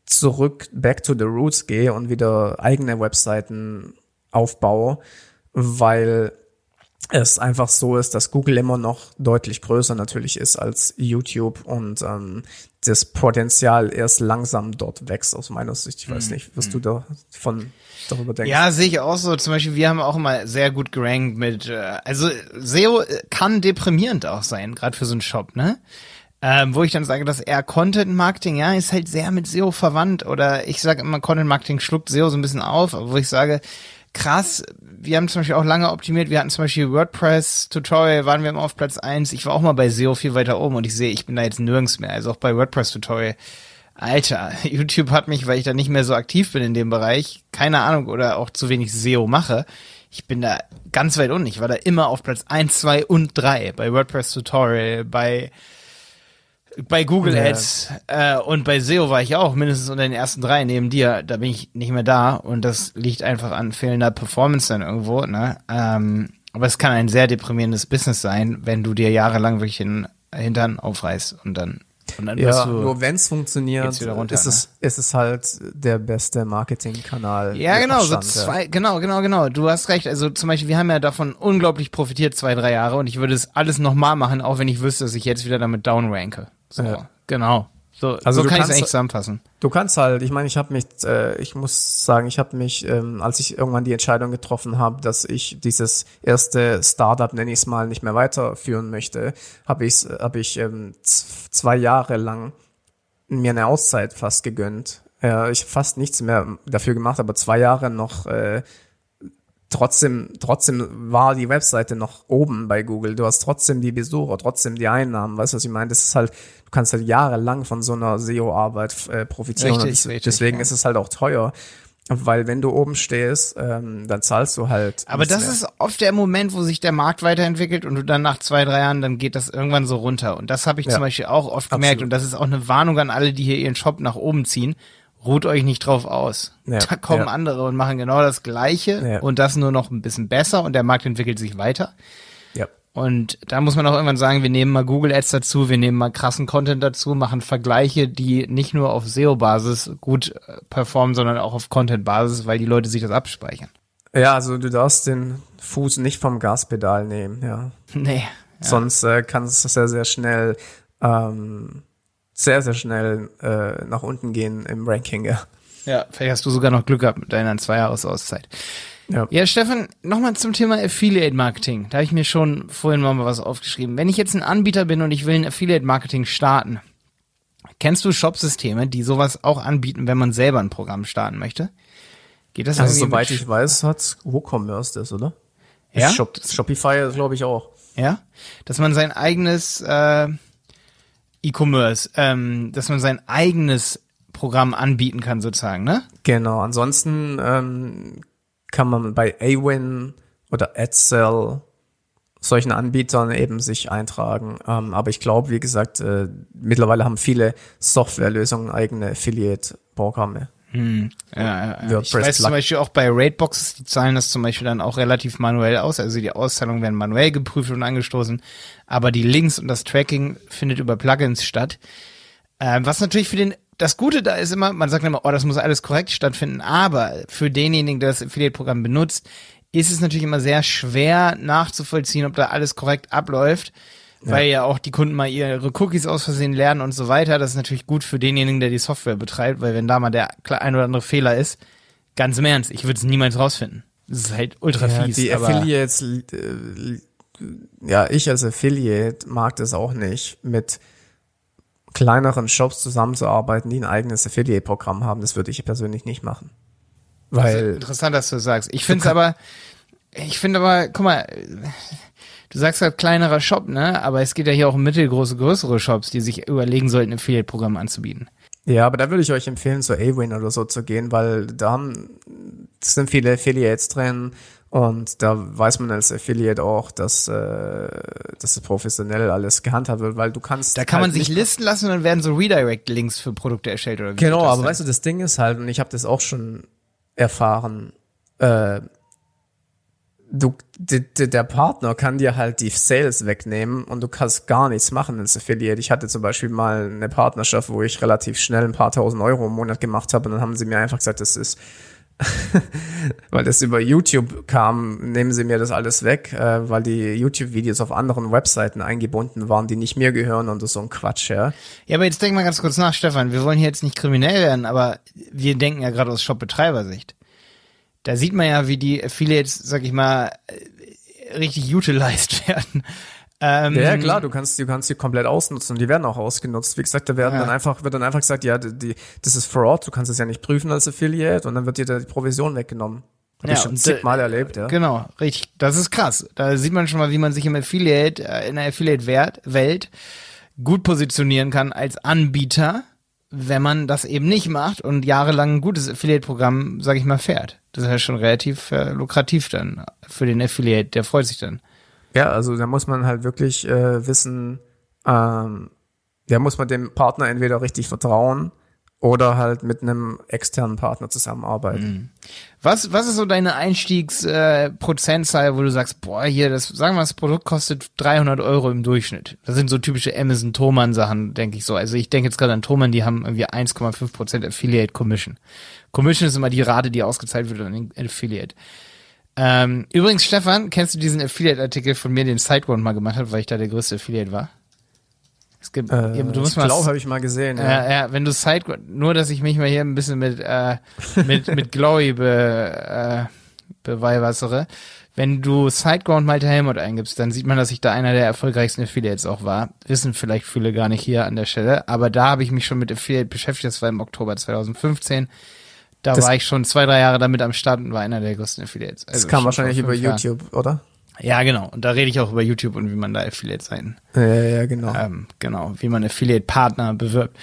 zurück, back to the roots gehe und wieder eigene Webseiten aufbaue, weil es einfach so ist, dass Google immer noch deutlich größer natürlich ist als YouTube und ähm, das Potenzial erst langsam dort wächst aus meiner Sicht. Ich weiß mhm. nicht, was du da von darüber denkst. Ja, sehe ich auch so. Zum Beispiel, wir haben auch immer sehr gut gerankt mit, äh, also SEO kann deprimierend auch sein, gerade für so einen Shop, ne? Ähm, wo ich dann sage, dass eher Content Marketing, ja, ist halt sehr mit SEO verwandt oder ich sage immer, Content Marketing schluckt SEO so ein bisschen auf, aber wo ich sage, krass. Wir haben zum Beispiel auch lange optimiert. Wir hatten zum Beispiel WordPress Tutorial, waren wir immer auf Platz eins. Ich war auch mal bei SEO viel weiter oben und ich sehe, ich bin da jetzt nirgends mehr. Also auch bei WordPress Tutorial. Alter, *laughs* YouTube hat mich, weil ich da nicht mehr so aktiv bin in dem Bereich, keine Ahnung, oder auch zu wenig SEO mache. Ich bin da ganz weit unten. Ich war da immer auf Platz eins, zwei und drei bei WordPress Tutorial, bei bei Google ja. Ads äh, und bei SEO war ich auch mindestens unter den ersten drei neben dir. Da bin ich nicht mehr da und das liegt einfach an fehlender Performance dann irgendwo. Ne? Ähm, aber es kann ein sehr deprimierendes Business sein, wenn du dir jahrelang wirklich den Hintern aufreißt und dann und dann ja, nur wenn es funktioniert, runter, ist, es, ne? ist es halt der beste Marketingkanal. Ja, genau, Abstand, so zwei, ja. genau, genau, genau. Du hast recht. Also zum Beispiel, wir haben ja davon unglaublich profitiert zwei, drei Jahre und ich würde es alles nochmal machen, auch wenn ich wüsste, dass ich jetzt wieder damit downranke. So, ja. genau. So, also so kann ich es eigentlich zusammenfassen. Du kannst halt, ich meine, ich habe mich, äh, ich muss sagen, ich habe mich, ähm, als ich irgendwann die Entscheidung getroffen habe, dass ich dieses erste Startup, nenne ich es mal, nicht mehr weiterführen möchte, habe ich, hab ich ähm, zwei Jahre lang mir eine Auszeit fast gegönnt. Ja, ich fast nichts mehr dafür gemacht, aber zwei Jahre noch äh, trotzdem, trotzdem war die Webseite noch oben bei Google. Du hast trotzdem die Besucher, trotzdem die Einnahmen. Weißt du, was ich meine? Das ist halt, du kannst halt jahrelang von so einer SEO-Arbeit äh, profitieren. Richtig, richtig, deswegen ja. ist es halt auch teuer. Weil wenn du oben stehst, ähm, dann zahlst du halt. Aber das mehr. ist oft der Moment, wo sich der Markt weiterentwickelt und du dann nach zwei, drei Jahren, dann geht das irgendwann so runter. Und das habe ich ja. zum Beispiel auch oft gemerkt. Absolut. Und das ist auch eine Warnung an alle, die hier ihren Shop nach oben ziehen ruht euch nicht drauf aus. Ja, da kommen ja. andere und machen genau das Gleiche ja. und das nur noch ein bisschen besser und der Markt entwickelt sich weiter. Ja. Und da muss man auch irgendwann sagen, wir nehmen mal Google Ads dazu, wir nehmen mal krassen Content dazu, machen Vergleiche, die nicht nur auf SEO-Basis gut äh, performen, sondern auch auf Content-Basis, weil die Leute sich das abspeichern. Ja, also du darfst den Fuß nicht vom Gaspedal nehmen, ja. *laughs* Nee. Sonst äh, kann es sehr, sehr schnell, ähm, sehr, sehr schnell äh, nach unten gehen im Ranking, ja. Ja, vielleicht hast du sogar noch Glück gehabt mit deiner Zwei-Jahres-Auszeit. Ja. ja, Stefan, nochmal zum Thema Affiliate Marketing. Da habe ich mir schon vorhin mal was aufgeschrieben. Wenn ich jetzt ein Anbieter bin und ich will ein Affiliate Marketing starten, kennst du Shopsysteme, die sowas auch anbieten, wenn man selber ein Programm starten möchte? Geht das Also soweit ich weiß, hat WooCommerce das, oder? Ja. Shop Shopify, glaube ich auch. Ja, dass man sein eigenes äh, E-Commerce, ähm, dass man sein eigenes Programm anbieten kann sozusagen, ne? Genau. Ansonsten ähm, kann man bei Awin oder AdSell solchen Anbietern eben sich eintragen. Ähm, aber ich glaube, wie gesagt, äh, mittlerweile haben viele Softwarelösungen eigene Affiliate-Programme. Hm. Ja, ja, Ich weiß zum Beispiel auch bei Raidboxes, die zahlen das zum Beispiel dann auch relativ manuell aus. Also die Auszahlungen werden manuell geprüft und angestoßen. Aber die Links und das Tracking findet über Plugins statt. Ähm, was natürlich für den das Gute da ist immer, man sagt immer, oh, das muss alles korrekt stattfinden, aber für denjenigen, der das Affiliate-Programm benutzt, ist es natürlich immer sehr schwer nachzuvollziehen, ob da alles korrekt abläuft. Weil ja auch die Kunden mal ihre Cookies aus Versehen lernen und so weiter. Das ist natürlich gut für denjenigen, der die Software betreibt, weil wenn da mal der ein oder andere Fehler ist, ganz im Ernst, ich würde es niemals rausfinden. Das ist halt ultra ja, fies. Die Affiliates, äh, ja, ich als Affiliate mag das auch nicht mit kleineren Shops zusammenzuarbeiten, die ein eigenes Affiliate-Programm haben. Das würde ich persönlich nicht machen. Weil interessant, dass du sagst. Ich finde es aber, ich finde aber, guck mal, du sagst halt kleinerer Shop, ne? Aber es geht ja hier auch um mittelgroße, größere Shops, die sich überlegen sollten, ein Affiliate-Programm anzubieten. Ja, aber da würde ich euch empfehlen, zu Awin oder so zu gehen, weil da haben, sind viele Affiliates drin und da weiß man als Affiliate auch, dass, äh, dass es professionell alles gehandhabt wird, weil du kannst. Da kann halt man sich listen lassen und dann werden so Redirect-Links für Produkte erstellt oder wie Genau, aber sein? weißt du, das Ding ist halt, und ich habe das auch schon erfahren, äh, du, der Partner kann dir halt die Sales wegnehmen und du kannst gar nichts machen als Affiliate. Ich hatte zum Beispiel mal eine Partnerschaft, wo ich relativ schnell ein paar tausend Euro im Monat gemacht habe und dann haben sie mir einfach gesagt, das ist *laughs* weil das über YouTube kam, nehmen sie mir das alles weg, äh, weil die YouTube-Videos auf anderen Webseiten eingebunden waren, die nicht mir gehören und das so ein Quatsch, ja. Ja, aber jetzt denk mal ganz kurz nach, Stefan. Wir wollen hier jetzt nicht kriminell werden, aber wir denken ja gerade aus Shop-Betreibersicht. Da sieht man ja, wie die Affiliates, sag ich mal, äh, richtig utilized *laughs* werden. Ähm, ja, klar, du kannst, du kannst die komplett ausnutzen und die werden auch ausgenutzt. Wie gesagt, da werden ja. dann einfach, wird dann einfach gesagt, ja, die, das ist Fraud, du kannst es ja nicht prüfen als Affiliate und dann wird dir da die Provision weggenommen. Hab ja, ich schon zigmal erlebt, ja. Genau, richtig. Das ist krass. Da sieht man schon mal, wie man sich im Affiliate, äh, in der Affiliate-Welt gut positionieren kann als Anbieter, wenn man das eben nicht macht und jahrelang ein gutes Affiliate-Programm, sag ich mal, fährt. Das ist ja schon relativ äh, lukrativ dann für den Affiliate, der freut sich dann. Ja, also da muss man halt wirklich äh, wissen, ähm, da muss man dem Partner entweder richtig vertrauen oder halt mit einem externen Partner zusammenarbeiten. Mhm. Was, was ist so deine Einstiegsprozentzahl, äh, wo du sagst, boah, hier, das, sagen wir, das Produkt kostet 300 Euro im Durchschnitt. Das sind so typische Amazon Thomann Sachen, denke ich so. Also ich denke jetzt gerade an Thomann, die haben irgendwie 1,5 Prozent Affiliate Commission. Commission ist immer die Rate, die ausgezahlt wird an den Affiliate. Ähm, übrigens, Stefan, kennst du diesen Affiliate-Artikel von mir, den Sideground mal gemacht hat, weil ich da der größte Affiliate war? Es gibt, äh, ja, du musst mal. Blau habe ich mal gesehen. Ja. Äh, ja, wenn du Sideground, nur dass ich mich mal hier ein bisschen mit äh, mit mit Glowy be, äh, beweihwassere. Wenn du Sideground Malte Helmut eingibst, dann sieht man, dass ich da einer der erfolgreichsten Affiliates auch war. Wissen vielleicht viele gar nicht hier an der Stelle, aber da habe ich mich schon mit Affiliate beschäftigt. Das war im Oktober 2015. Da das war ich schon zwei, drei Jahre damit am Start und war einer der größten Affiliates. Also das kam wahrscheinlich über YouTube, Jahren. oder? Ja, genau. Und da rede ich auch über YouTube und wie man da Affiliate sein. Ja, ja, genau. Ähm, genau, wie man Affiliate-Partner bewirbt.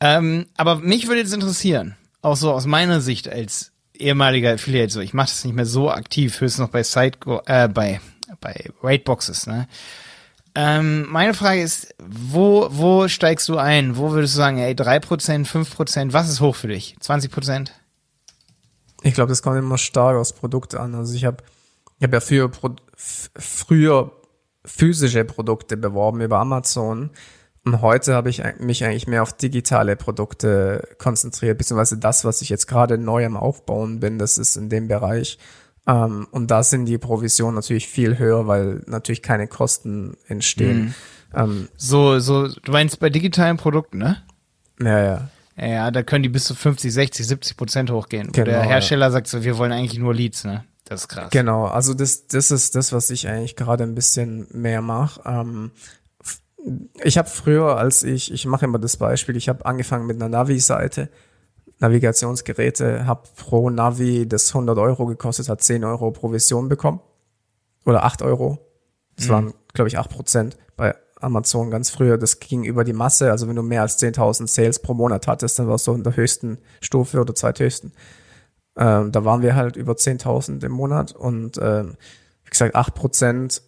Ähm, aber mich würde jetzt interessieren, auch so aus meiner Sicht als ehemaliger Affiliate, so ich mache das nicht mehr so aktiv, höchstens noch bei Site, äh, bei bei Raidboxes, ne? Ähm, meine Frage ist, wo, wo steigst du ein? Wo würdest du sagen, ey, 3%, 5%, was ist hoch für dich? 20%? Ich glaube, das kommt immer stark aufs Produkt an. Also ich habe ich hab ja für, früher physische Produkte beworben über Amazon. Und heute habe ich mich eigentlich mehr auf digitale Produkte konzentriert, beziehungsweise das, was ich jetzt gerade neu am Aufbauen bin, das ist in dem Bereich. Ähm, und da sind die Provisionen natürlich viel höher, weil natürlich keine Kosten entstehen. Mhm. Ähm, so, so, du meinst bei digitalen Produkten, ne? Ja, ja. Ja, da können die bis zu 50, 60, 70 Prozent hochgehen. Genau, der Hersteller ja. sagt so, wir wollen eigentlich nur Leads, ne? Das ist krass. Genau, also das, das ist das, was ich eigentlich gerade ein bisschen mehr mache. Ähm, ich habe früher, als ich, ich mache immer das Beispiel, ich habe angefangen mit einer Navi-Seite, Navigationsgeräte, habe pro Navi, das 100 Euro gekostet hat, 10 Euro Provision bekommen. Oder 8 Euro. Das mhm. waren, glaube ich, 8 Prozent bei Amazon ganz früher. Das ging über die Masse. Also wenn du mehr als 10.000 Sales pro Monat hattest, dann warst du in der höchsten Stufe oder zweithöchsten. Ähm, da waren wir halt über 10.000 im Monat und ähm, wie gesagt, 8 Prozent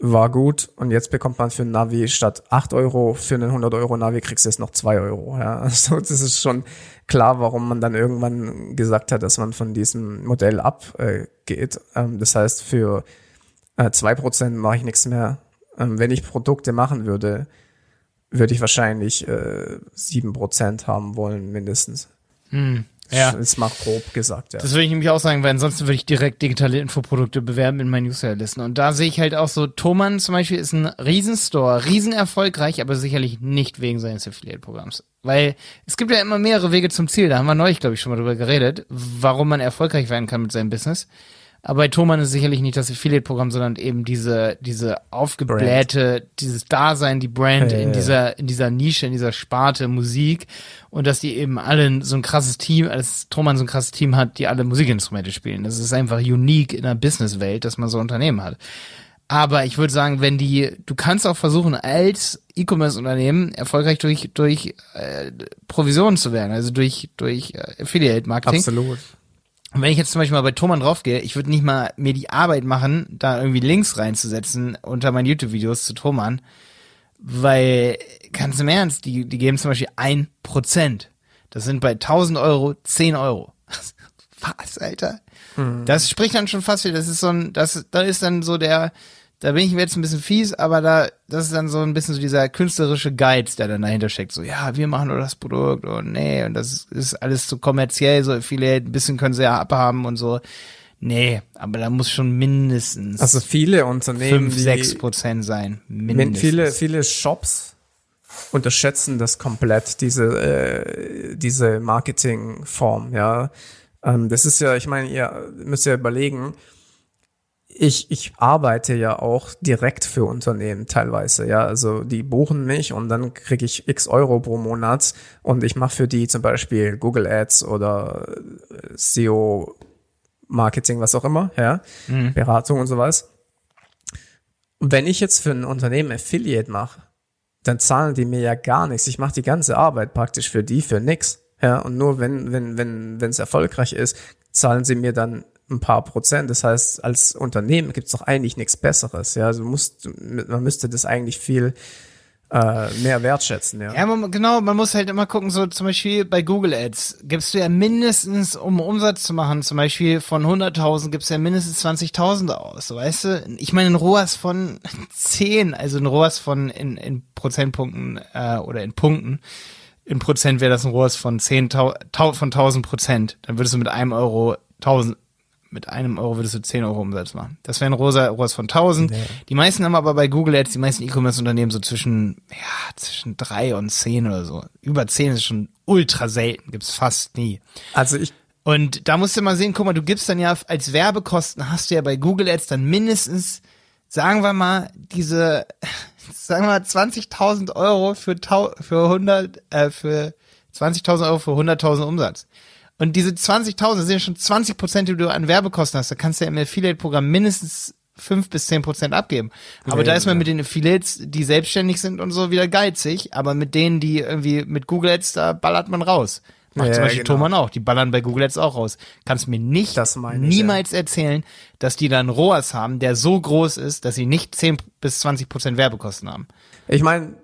war gut und jetzt bekommt man für ein Navi statt 8 Euro für einen 100 Euro Navi kriegst du jetzt noch 2 Euro. Ja, *laughs* also das ist schon klar, warum man dann irgendwann gesagt hat, dass man von diesem Modell abgeht. Ähm, das heißt, für äh, 2% mache ich nichts mehr. Ähm, wenn ich Produkte machen würde, würde ich wahrscheinlich äh, 7% haben wollen, mindestens. Hm. Ja. Ist mal grob gesagt, ja. Das würde ich nämlich auch sagen, weil ansonsten würde ich direkt digitale Infoprodukte bewerben in meinen Newsletter-Listen. Und da sehe ich halt auch so, Thomann zum Beispiel ist ein Riesenstore, riesen erfolgreich, aber sicherlich nicht wegen seines Affiliate-Programms. Weil es gibt ja immer mehrere Wege zum Ziel, da haben wir neulich, glaube ich, schon mal drüber geredet, warum man erfolgreich werden kann mit seinem Business. Aber bei Thomann ist sicherlich nicht das Affiliate-Programm, sondern eben diese, diese aufgeblähte, Brand. dieses Dasein, die Brand ja, in ja, dieser, in dieser Nische, in dieser Sparte Musik. Und dass die eben alle so ein krasses Team, als Thomann so ein krasses Team hat, die alle Musikinstrumente spielen. Das ist einfach unique in der Businesswelt, dass man so Unternehmen hat. Aber ich würde sagen, wenn die, du kannst auch versuchen, als E-Commerce-Unternehmen erfolgreich durch, durch äh, Provisionen zu werden, also durch, durch äh, Affiliate-Marketing. Absolut. Und wenn ich jetzt zum Beispiel mal bei Thomann draufgehe, ich würde nicht mal mir die Arbeit machen, da irgendwie Links reinzusetzen unter meinen YouTube-Videos zu Thomann, weil, ganz im Ernst, die, die geben zum Beispiel ein Prozent. Das sind bei 1000 Euro 10 Euro. *laughs* Was, Alter? Mhm. Das spricht dann schon fast wieder, das ist so ein, das, da ist dann so der, da bin ich mir jetzt ein bisschen fies, aber da, das ist dann so ein bisschen so dieser künstlerische Geiz, der dann dahinter steckt. So, ja, wir machen nur das Produkt und nee, und das ist alles zu kommerziell, so viele, ein bisschen können sie ja abhaben und so. Nee, aber da muss schon mindestens. Also viele Unternehmen. 5, 6 Prozent sein. Mindestens. Viele, viele Shops unterschätzen das komplett, diese, äh, diese Marketingform, ja. Ähm, das ist ja, ich meine, ihr müsst ja überlegen, ich, ich arbeite ja auch direkt für Unternehmen teilweise, ja. Also die buchen mich und dann kriege ich x Euro pro Monat und ich mache für die zum Beispiel Google Ads oder äh, SEO Marketing, was auch immer, ja, mhm. Beratung und sowas. Und wenn ich jetzt für ein Unternehmen Affiliate mache, dann zahlen die mir ja gar nichts. Ich mache die ganze Arbeit praktisch für die für nix. Ja, und nur wenn, wenn, wenn, wenn es erfolgreich ist, zahlen sie mir dann ein paar Prozent. Das heißt, als Unternehmen gibt es doch eigentlich nichts Besseres. Ja, also musst, man müsste das eigentlich viel äh, mehr wertschätzen. Ja, ja man, genau. Man muss halt immer gucken, so zum Beispiel bei Google Ads gibst du ja mindestens, um Umsatz zu machen, zum Beispiel von 100.000 gibst du ja mindestens 20.000 aus. Weißt du? Ich meine, ein ROAS von *laughs* 10, also ein ROAS von in, in Prozentpunkten äh, oder in Punkten. In Prozent wäre das ein ROAS von 10, von 1000 Prozent. Dann würdest du mit einem Euro 1000, mit einem Euro würdest du 10 Euro Umsatz machen. Das wäre ein rosa ROAS von 1000. Nee. Die meisten haben aber bei Google Ads, die meisten E-Commerce-Unternehmen so zwischen, ja, zwischen drei und zehn oder so. Über zehn ist schon ultra selten, gibt's fast nie. Also ich, und da musst du mal sehen, guck mal, du gibst dann ja als Werbekosten hast du ja bei Google Ads dann mindestens, sagen wir mal, diese, *laughs* sagen wir mal 20.000 Euro für, für 100, äh, für 20.000 Euro für 100.000 Umsatz. Und diese 20.000 sind ja schon 20 Prozent, die du an Werbekosten hast. Da kannst du ja im Affiliate-Programm mindestens 5 bis 10 Prozent abgeben. Aber ja, da ist man ja. mit den Affiliates, die selbstständig sind und so, wieder geizig. Aber mit denen, die irgendwie mit Google Ads, da ballert man raus. Macht ja, zum Beispiel genau. Thomann auch. Die ballern bei Google Ads auch raus. Kannst mir nicht, niemals erzählen, dass die da einen ROAS haben, der so groß ist, dass sie nicht 10 bis 20 Prozent Werbekosten haben. Ich meine,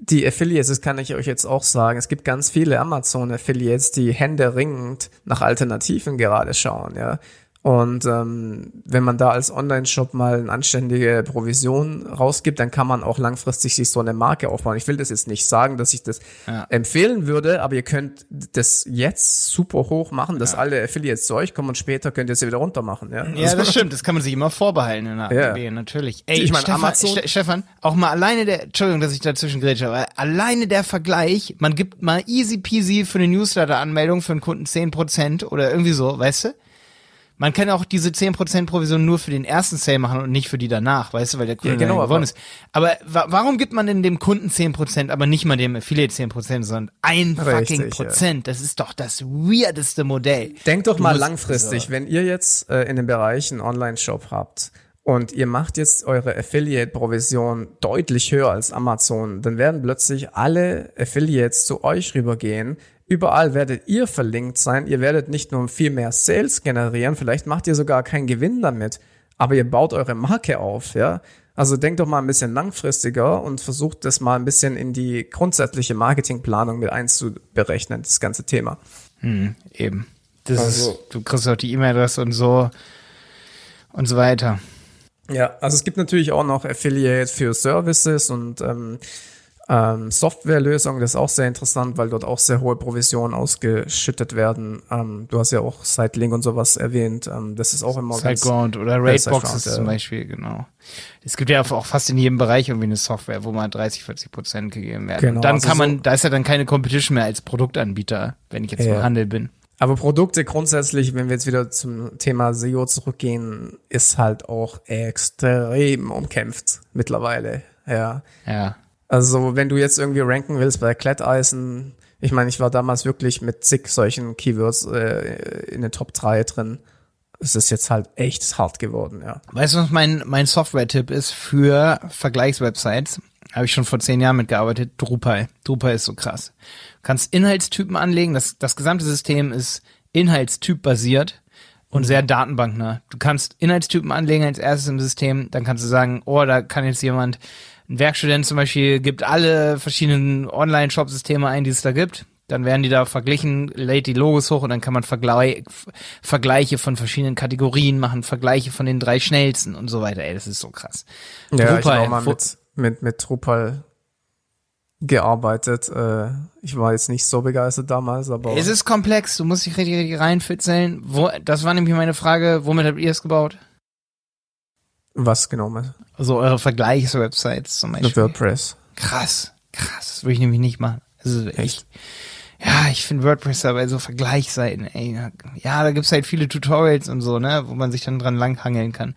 die Affiliates, das kann ich euch jetzt auch sagen, es gibt ganz viele Amazon-Affiliates, die händeringend nach Alternativen gerade schauen, ja. Und ähm, wenn man da als Online-Shop mal eine anständige Provision rausgibt, dann kann man auch langfristig sich so eine Marke aufbauen. Ich will das jetzt nicht sagen, dass ich das ja. empfehlen würde, aber ihr könnt das jetzt super hoch machen, dass ja. alle Affiliates zu euch kommen und später könnt ihr sie wieder runter machen. Ja, ja das stimmt. Das kann man sich immer vorbehalten in der ja. AGB, natürlich. Ey, ich meine, Stefan, Amazon Stefan, auch mal alleine der, Entschuldigung, dass ich dazwischen grätsche, aber alleine der Vergleich, man gibt mal easy peasy für eine Newsletter-Anmeldung für einen Kunden 10% oder irgendwie so, weißt du? Man kann auch diese 10% Provision nur für den ersten Sale machen und nicht für die danach, weißt du, weil der Kunde ja, genau, gewonnen ist. Aber wa warum gibt man denn dem Kunden 10%, aber nicht mal dem Affiliate 10%, sondern ein Richtig, fucking Prozent? Ja. Das ist doch das weirdeste Modell. Denkt doch du mal langfristig, so. wenn ihr jetzt äh, in dem Bereich einen Online-Shop habt und ihr macht jetzt eure Affiliate-Provision deutlich höher als Amazon, dann werden plötzlich alle Affiliates zu euch rübergehen, Überall werdet ihr verlinkt sein. Ihr werdet nicht nur viel mehr Sales generieren, vielleicht macht ihr sogar keinen Gewinn damit, aber ihr baut eure Marke auf, ja. Also denkt doch mal ein bisschen langfristiger und versucht das mal ein bisschen in die grundsätzliche Marketingplanung mit einzuberechnen, das ganze Thema. Hm, eben. Das also, ist, du kriegst auch die E-Mail-Adresse und so und so weiter. Ja, also es gibt natürlich auch noch Affiliate für Services und ähm, ähm, Softwarelösung, das ist auch sehr interessant, weil dort auch sehr hohe Provisionen ausgeschüttet werden. Ähm, du hast ja auch Sitelink und sowas erwähnt. Ähm, das ist auch immer Siteground oder Raidboxes zum Beispiel, genau. Es gibt ja auch fast in jedem Bereich irgendwie eine Software, wo mal 30, 40 Prozent gegeben werden. Genau, und dann also kann man, so da ist ja dann keine Competition mehr als Produktanbieter, wenn ich jetzt ja. im Handel bin. Aber Produkte grundsätzlich, wenn wir jetzt wieder zum Thema SEO zurückgehen, ist halt auch extrem umkämpft mittlerweile. Ja. Ja. Also wenn du jetzt irgendwie ranken willst bei Kletteisen, ich meine, ich war damals wirklich mit zig solchen Keywords äh, in den Top 3 drin. Es ist jetzt halt echt hart geworden, ja. Weißt du, was mein, mein Software-Tipp ist für Vergleichswebsites? Habe ich schon vor zehn Jahren mitgearbeitet. Drupal. Drupal ist so krass. Du kannst Inhaltstypen anlegen. Das, das gesamte System ist Inhaltstyp-basiert und sehr datenbanknah. Du kannst Inhaltstypen anlegen als erstes im System. Dann kannst du sagen, oh, da kann jetzt jemand ein Werkstudent zum Beispiel gibt alle verschiedenen Online-Shop-Systeme ein, die es da gibt. Dann werden die da verglichen, lädt die Logos hoch und dann kann man Vergleich, Vergleiche von verschiedenen Kategorien machen, Vergleiche von den drei schnellsten und so weiter. Ey, das ist so krass. Ja, Drupal, ich habe mal mit, mit, mit Drupal gearbeitet. Äh, ich war jetzt nicht so begeistert damals, aber. Es ist komplex, du musst dich richtig, richtig reinfitzeln. Wo, das war nämlich meine Frage, womit habt ihr es gebaut? Was genau? Also eure Vergleichswebsites zum Beispiel. WordPress. Krass, krass. Das würde ich nämlich nicht machen. Also echt. Ja, ich finde WordPress aber so Vergleichsseiten, ey. Ja, da gibt's halt viele Tutorials und so, ne, wo man sich dann dran langhangeln kann.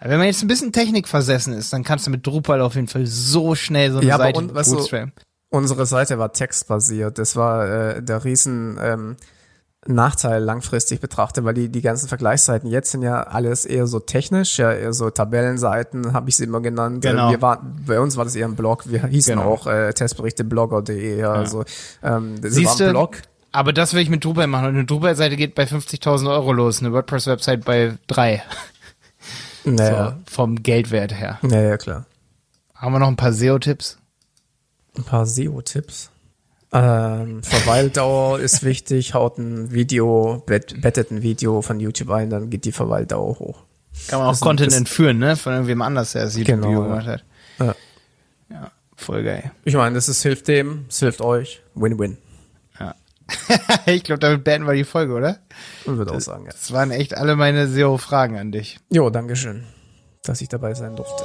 Aber wenn man jetzt ein bisschen Technik versessen ist, dann kannst du mit Drupal auf jeden Fall so schnell so eine ja, Seite und, bootstrappen. unsere Seite war textbasiert. Das war äh, der riesen ähm, Nachteil langfristig betrachte, weil die, die ganzen Vergleichsseiten jetzt sind ja alles eher so technisch, ja, eher so Tabellenseiten, habe ich sie immer genannt. Genau. Wir waren, bei uns war das eher ein Blog, wir hießen genau. auch äh, Testberichte-blogger.de, ja, also ähm, das Siehste, war ein Blog. Aber das will ich mit Drupal machen. Und eine Drupal-Seite geht bei 50.000 Euro los, eine WordPress-Website bei drei. *laughs* Naja. So, vom Geldwert her. Naja, klar. Haben wir noch ein paar SEO-Tipps? Ein paar SEO-Tipps? Ähm, Verweildauer *laughs* ist wichtig, haut ein Video, bet, bettet ein Video von YouTube ein, dann geht die Verweildauer hoch. Kann man auch das Content entführen, ne? Von irgendwem anders, der das genau, Video gemacht hat. Ja. ja, voll geil. Ich meine, das ist, hilft dem, es hilft euch. Win-win. Ja. *laughs* ich glaube, damit beenden wir die Folge, oder? Ich würde auch sagen, ja. Das waren echt alle meine SEO-Fragen an dich. Jo, Dankeschön, dass ich dabei sein durfte.